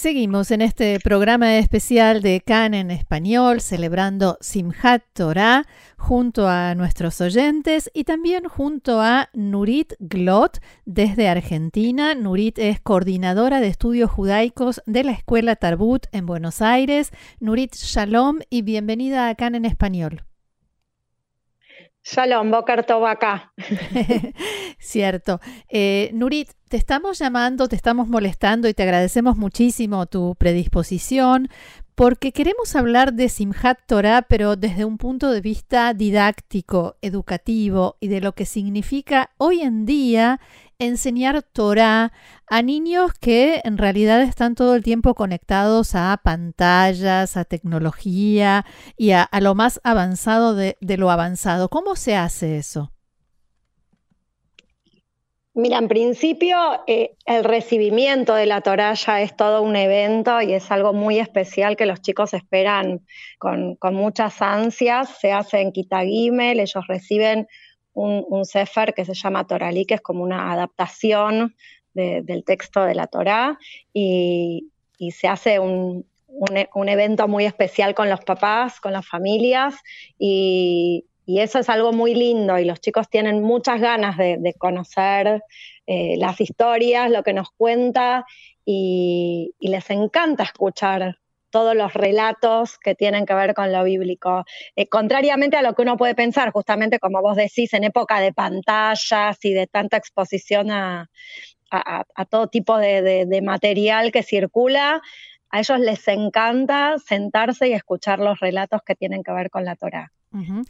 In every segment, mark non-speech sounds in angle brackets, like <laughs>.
Seguimos en este programa especial de CAN en español, celebrando Simhat Torah, junto a nuestros oyentes y también junto a Nurit Glot desde Argentina. Nurit es coordinadora de estudios judaicos de la Escuela Tarbut en Buenos Aires. Nurit, shalom y bienvenida a CAN en español. Shalom, Boker. <laughs> Cierto. Eh, Nurit, te estamos llamando, te estamos molestando y te agradecemos muchísimo tu predisposición porque queremos hablar de Simhat Torah, pero desde un punto de vista didáctico, educativo y de lo que significa hoy en día enseñar Torah a niños que en realidad están todo el tiempo conectados a pantallas, a tecnología y a, lo más avanzado de, lo avanzado. ¿Cómo se hace eso? Mira, en principio eh, el recibimiento de la Torah ya es todo un evento y es algo muy especial que los chicos esperan con, muchas ansias. Se hace en Kitagimel, ellos reciben un, un que se llama Toralí, que es como una adaptación del texto de la Torah y, se hace un, evento muy especial con los papás, con las familias y, eso es algo muy lindo y los chicos tienen muchas ganas de, conocer eh, las historias, lo que nos cuenta y, les encanta escuchar todos los relatos que tienen que ver con lo bíblico. Eh, contrariamente a lo que uno puede pensar, justamente como vos decís, en época de pantallas y de tanta exposición a, todo tipo de, material que circula, a ellos les encanta sentarse y escuchar los relatos que tienen que ver con la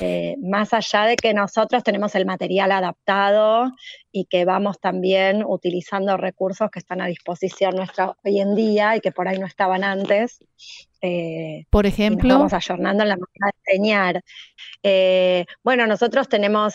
Eh, más allá de que nosotros tenemos el material adaptado y que vamos también utilizando recursos que están a disposición nuestra hoy en día y que por ahí no estaban antes. Eh, por ejemplo. vamos ayornando en la manera de enseñar. Eh, bueno, nosotros tenemos,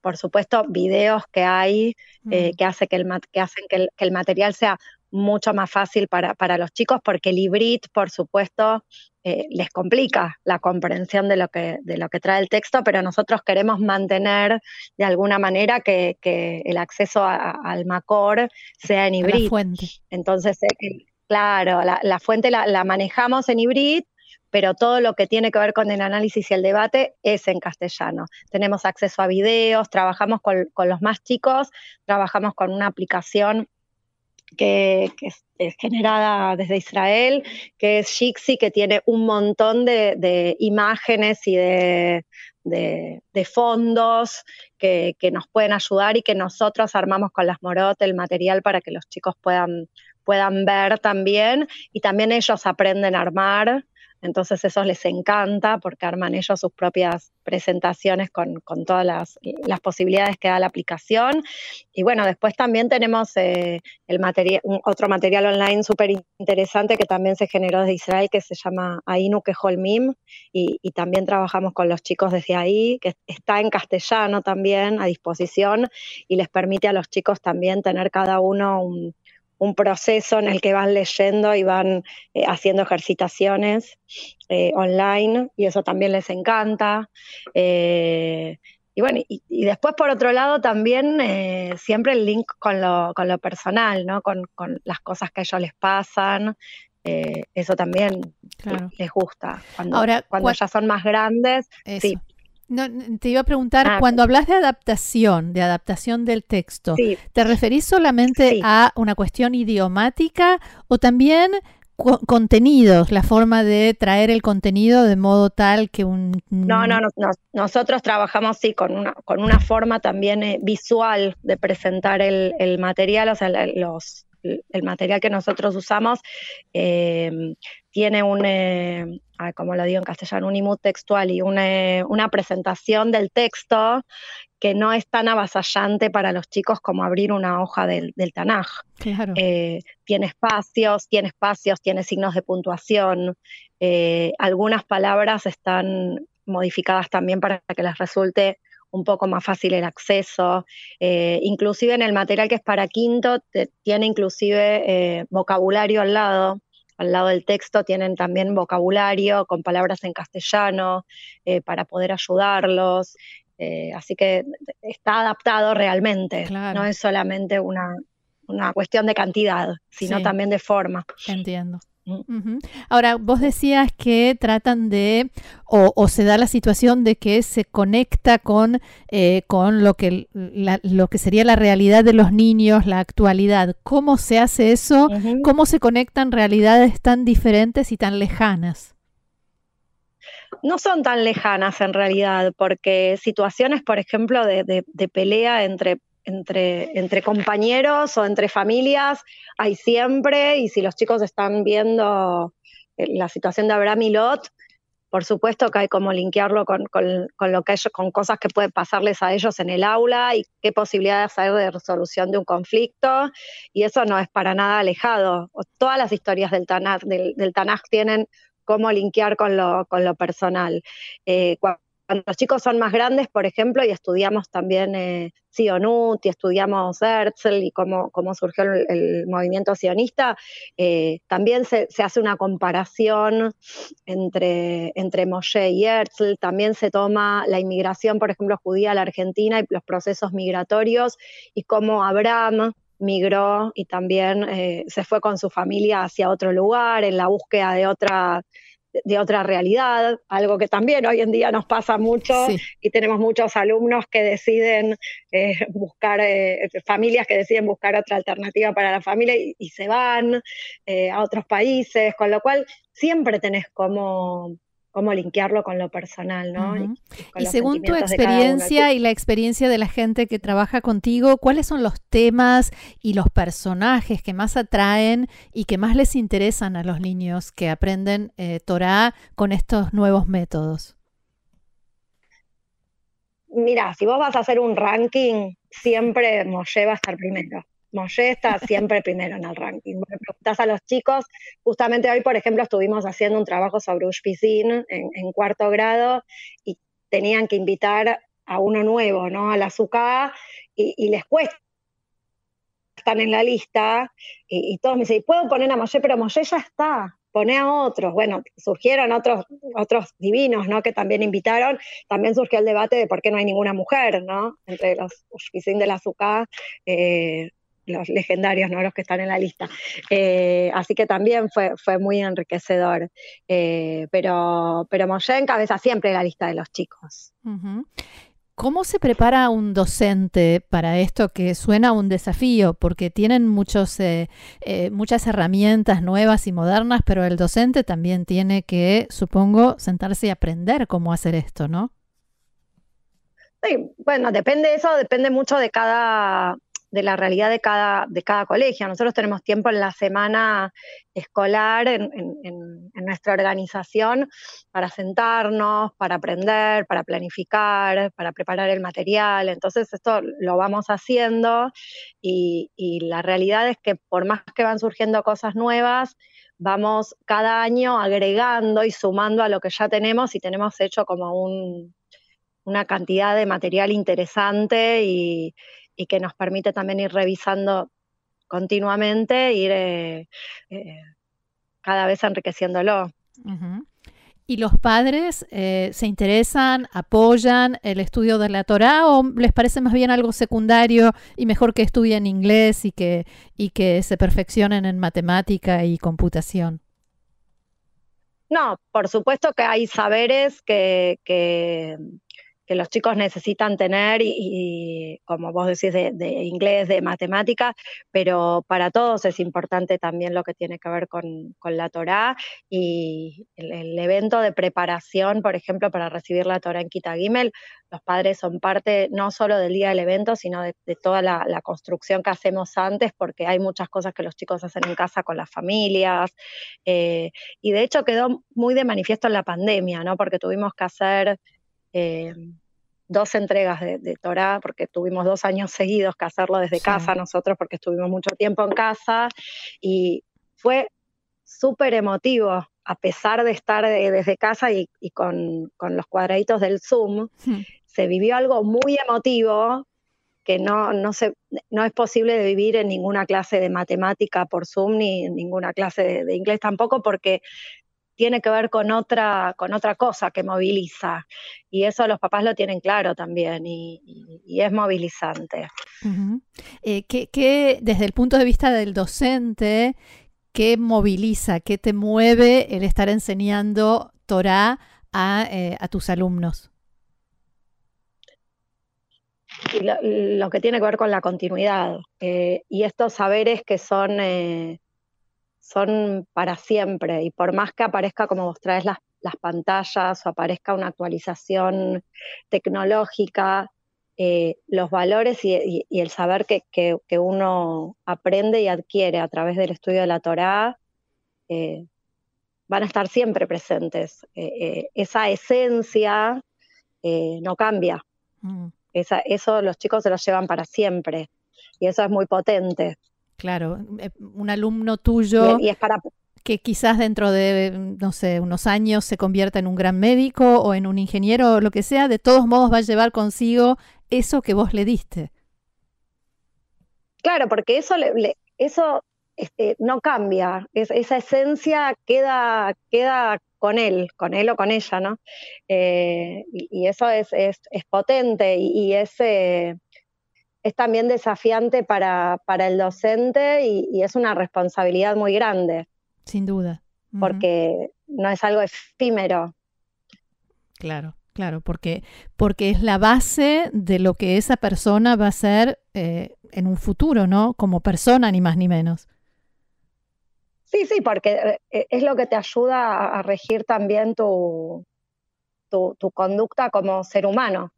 por supuesto, videos que hay mm. que, hace que, el, que hacen que el, material sea mucho más fácil para, para, los chicos porque el hibrid, por supuesto, eh, les complica la comprensión de lo, que, de lo que trae el texto, pero nosotros queremos mantener de alguna manera que, el acceso al MACOR sea en hibrid. Entonces, eh, claro, la, fuente la, manejamos en hibrid, pero todo lo que tiene que ver con el análisis y el debate es en castellano. Tenemos acceso a videos, trabajamos con, con los más chicos, trabajamos con una aplicación que, es, generada desde Israel, que es Shixi, que tiene un montón de, imágenes y de, fondos que, nos pueden ayudar y que nosotros armamos con las Morot el material para que los chicos puedan, puedan ver también. Y también ellos aprenden a armar entonces eso les encanta porque arman ellos sus propias presentaciones con, todas las, posibilidades que da la aplicación. Y bueno, después también tenemos eh, el material, otro material online súper interesante que también se generó desde Israel que se llama Ainu y, y también trabajamos con los chicos desde ahí, que está en castellano también a disposición y les permite a los chicos también tener cada uno un un proceso en el que van leyendo y van eh, haciendo ejercitaciones eh, online y eso también les encanta. Eh, y bueno, y, después por otro lado también siempre el link con lo, con lo personal, ¿no? Con, las cosas que a ellos les pasan. eso también les gusta. Cuando, Ahora, cuando ya son más grandes, sí. No, te iba a preguntar, ah, cuando hablas de adaptación, de adaptación del texto, ¿te referís solamente a una cuestión idiomática o también contenidos, la forma de traer el contenido de modo tal que un... No, no, nosotros trabajamos sí con una, con una forma también eh, visual de presentar el, el material, o sea, los, el material que nosotros usamos eh, tiene un, eh, como lo digo en castellano, un imut textual y una, una, presentación del texto que no es tan avasallante para los chicos como abrir una hoja del, del Tanaj. Eh, tiene espacios, tiene espacios, tiene signos de puntuación. algunas palabras están modificadas también para que les resulte un poco más fácil el acceso. Eh, inclusive en el material que es para quinto, tiene inclusive eh, vocabulario al lado. al lado del texto tienen también vocabulario con palabras en castellano eh, para poder ayudarlos. Eh, así que está adaptado realmente, no es solamente una, cuestión de cantidad, sino también de forma. Entiendo. Mm. Ahora, vos decías que tratan de, o, se da la situación de que se conecta con, eh, con lo, que, lo que sería la realidad de los niños, la actualidad. ¿Cómo se hace eso? ¿Cómo se conectan realidades tan diferentes y tan lejanas? No son tan lejanas en realidad, porque situaciones, por ejemplo, de pelea entre entre, entre compañeros o entre familias hay siempre, y si los chicos están viendo eh, la situación de Abraham y Lot, por supuesto que hay como linkearlo con, lo que ellos, con cosas que pueden pasarles a ellos en el aula y qué posibilidades hay de resolución de un conflicto, y eso no es para nada alejado. Todas las historias del Tanakh, del, tienen cómo linkear con lo, con lo personal. Eh, los chicos son más grandes, por ejemplo, y estudiamos también eh, Sionut y estudiamos Herzl y cómo, cómo surgió el, movimiento sionista, eh, también se, hace una comparación entre, entre Moshe y Herzl, también se toma la inmigración, por ejemplo, judía a la Argentina y los procesos migratorios y cómo Abraham migró y también eh, se fue con su familia hacia otro lugar en la búsqueda de otra de otra realidad, algo que también hoy en día nos pasa mucho y tenemos muchos alumnos que deciden eh, buscar, eh, familias que deciden buscar otra alternativa para la familia y, se van eh, a otros países, con lo cual siempre tenés como cómo linkearlo con lo personal, ¿no? Y, según tu experiencia y la experiencia de la gente que trabaja contigo, ¿cuáles son los temas y los personajes que más atraen y que más les interesan a los niños que aprenden eh, Torah con estos nuevos métodos? Mira, si vos vas a hacer un ranking, siempre Moshe va a estar primero. Moshe está siempre primero en el ranking. Me preguntas a los chicos, justamente hoy, por ejemplo, estuvimos haciendo un trabajo sobre Ushpizin en, cuarto grado y tenían que invitar a uno nuevo, ¿no? A la azúcar y, les cuesta están en la lista y, todos me dicen, ¿puedo poner a Moshe? Pero Moshe ya está, pone a otros. Bueno, surgieron otros, otros divinos, ¿no? Que también invitaron. También surgió el debate de por qué no hay ninguna mujer, ¿no? Entre los Ushpizin de la eh, los legendarios, ¿no? Los que están en la lista. Eh, así que también fue, fue muy enriquecedor. Eh, pero, pero Moshe encabeza siempre la lista de los chicos. ¿Cómo se prepara un docente para esto que suena un desafío? Porque tienen muchos, eh, muchas herramientas nuevas y modernas, pero el docente también tiene que, supongo, sentarse y aprender cómo hacer esto, ¿no? Sí, bueno, depende de eso, depende mucho de cada, de la realidad de cada, de cada colegio. Nosotros tenemos tiempo en la semana escolar, en, nuestra organización, para sentarnos, para aprender, para planificar, para preparar el material. Entonces esto lo vamos haciendo y, la realidad es que por más que van surgiendo cosas nuevas, vamos cada año agregando y sumando a lo que ya tenemos y tenemos hecho como un, una cantidad de material interesante y, y que nos permite también ir revisando continuamente, ir eh, eh, cada vez enriqueciéndolo. ¿Y los padres eh, se interesan, apoyan el estudio de la Torah o les parece más bien algo secundario y mejor que estudien inglés y que, y que se perfeccionen en matemática y computación? No, por supuesto que hay saberes que, que, los chicos necesitan tener y, como vos decís, de, inglés, de matemática, pero para todos es importante también lo que tiene que ver con, la Torá y el, evento de preparación, por ejemplo, para recibir la Torá en Kita Gimel, los padres son parte no solo del día del evento, sino de, toda la, construcción que hacemos antes, porque hay muchas cosas que los chicos hacen en casa con las familias. Eh, y de hecho quedó muy de manifiesto en la pandemia, ¿no? Porque tuvimos que hacer eh, dos entregas de, Torah, porque tuvimos dos años seguidos que hacerlo desde casa nosotros, porque estuvimos mucho tiempo en casa, y fue súper emotivo, a pesar de estar desde casa y, con, los cuadraditos del Zoom, se vivió algo muy emotivo que no, no, se, no es posible de vivir en ninguna clase de matemática por Zoom ni en ninguna clase de, inglés tampoco porque tiene que ver con otra, con otra cosa que moviliza. Y eso los papás lo tienen claro también y, es movilizante. Eh, ¿qué, desde el punto de vista del docente, qué moviliza, qué te mueve el estar enseñando Torah a, eh, a tus alumnos? lo, que tiene que ver con la continuidad eh, y estos saberes que son, son para siempre y por más que aparezca como vos traes las, pantallas o aparezca una actualización tecnológica, eh, los valores y, el saber que, que, uno aprende y adquiere a través del estudio de la Torá van a estar siempre presentes. esa esencia no cambia. Mm eso los chicos se lo llevan para siempre y eso es muy potente. Claro, eh, un alumno tuyo y, es para... que quizás dentro de, no sé, unos años se convierta en un gran médico o en un ingeniero o lo que sea, de todos modos va a llevar consigo eso que vos le diste. Claro, porque eso, eso este, no cambia, esa esencia queda, queda con él, con él o con ella, ¿no? Eh, y, eso es, potente y, es, eh, es, también desafiante para, el docente y, es una responsabilidad muy grande. Sin duda. Porque no es algo efímero. Claro. Claro, porque, porque es la base de lo que esa persona va a ser eh, en un futuro, ¿no? Como persona, ni más ni menos. Sí, sí, porque eh, eh, es lo que te ayuda a regir también tu, tu, conducta como ser humano,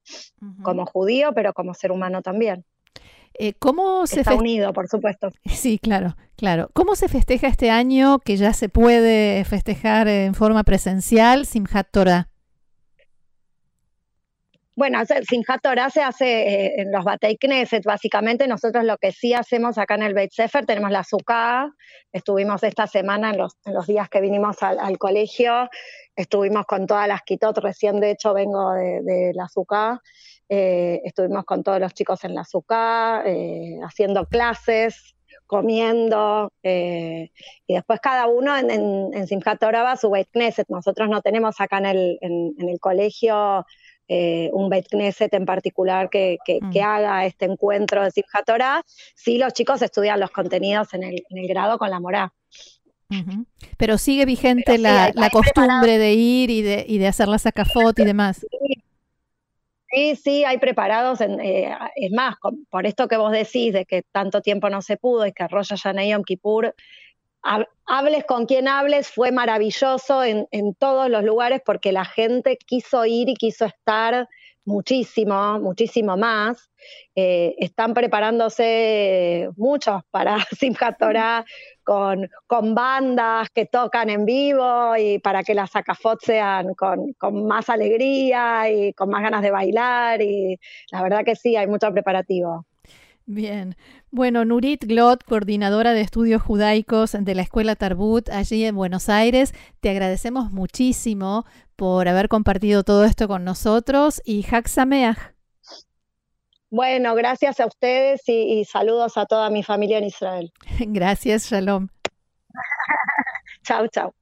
como judío, pero como ser humano también. Eh, ¿Cómo se Está unido, por supuesto. <laughs> Sí, claro, claro. ¿Cómo se festeja este año que ya se puede festejar en forma presencial Simchat Torah? Bueno, Simchat Torah se hace eh, en los Batei Knesset, básicamente. Nosotros lo que sí hacemos acá en el Beit Sefer, tenemos la Sukkah. Estuvimos esta semana, en los, en los días que vinimos al, colegio, estuvimos con todas las Kitot. Recién, de hecho, vengo de, la Sukkah. Eh, estuvimos con todos los chicos en la Sukkah, eh, haciendo clases, comiendo, y después cada uno en, en, Simchat Torah va a su Beit Knesset. Nosotros no tenemos acá en el, en el colegio eh, un Bet Knesset en particular que, mm. haga este encuentro de Simchat Torah, sí los chicos estudian los contenidos en el, grado con la morá. Pero sigue vigente la, costumbre de ir y de, y de hacer la sacafot y demás. Sí, sí, hay preparados. Eh, es más, por esto que vos decís de que tanto tiempo no se pudo y que Rosh Hashanah Yom Kippur hables con quien hables, fue maravilloso en, todos los lugares porque la gente quiso ir y quiso estar muchísimo, muchísimo más. Eh, están preparándose muchos para <laughs> Simchat con, con, bandas que tocan en vivo y para que las sacafot sean con, con, más alegría y con más ganas de bailar. Y la verdad que sí, hay mucho preparativo. Bien. Bueno, Nurit Glot, coordinadora de estudios judaicos de la Escuela Tarbut allí en Buenos Aires, te agradecemos muchísimo por haber compartido todo esto con nosotros y Hak Bueno, gracias a ustedes y, y saludos a toda mi familia en Israel. <laughs> gracias, Shalom. <laughs> chao, chao.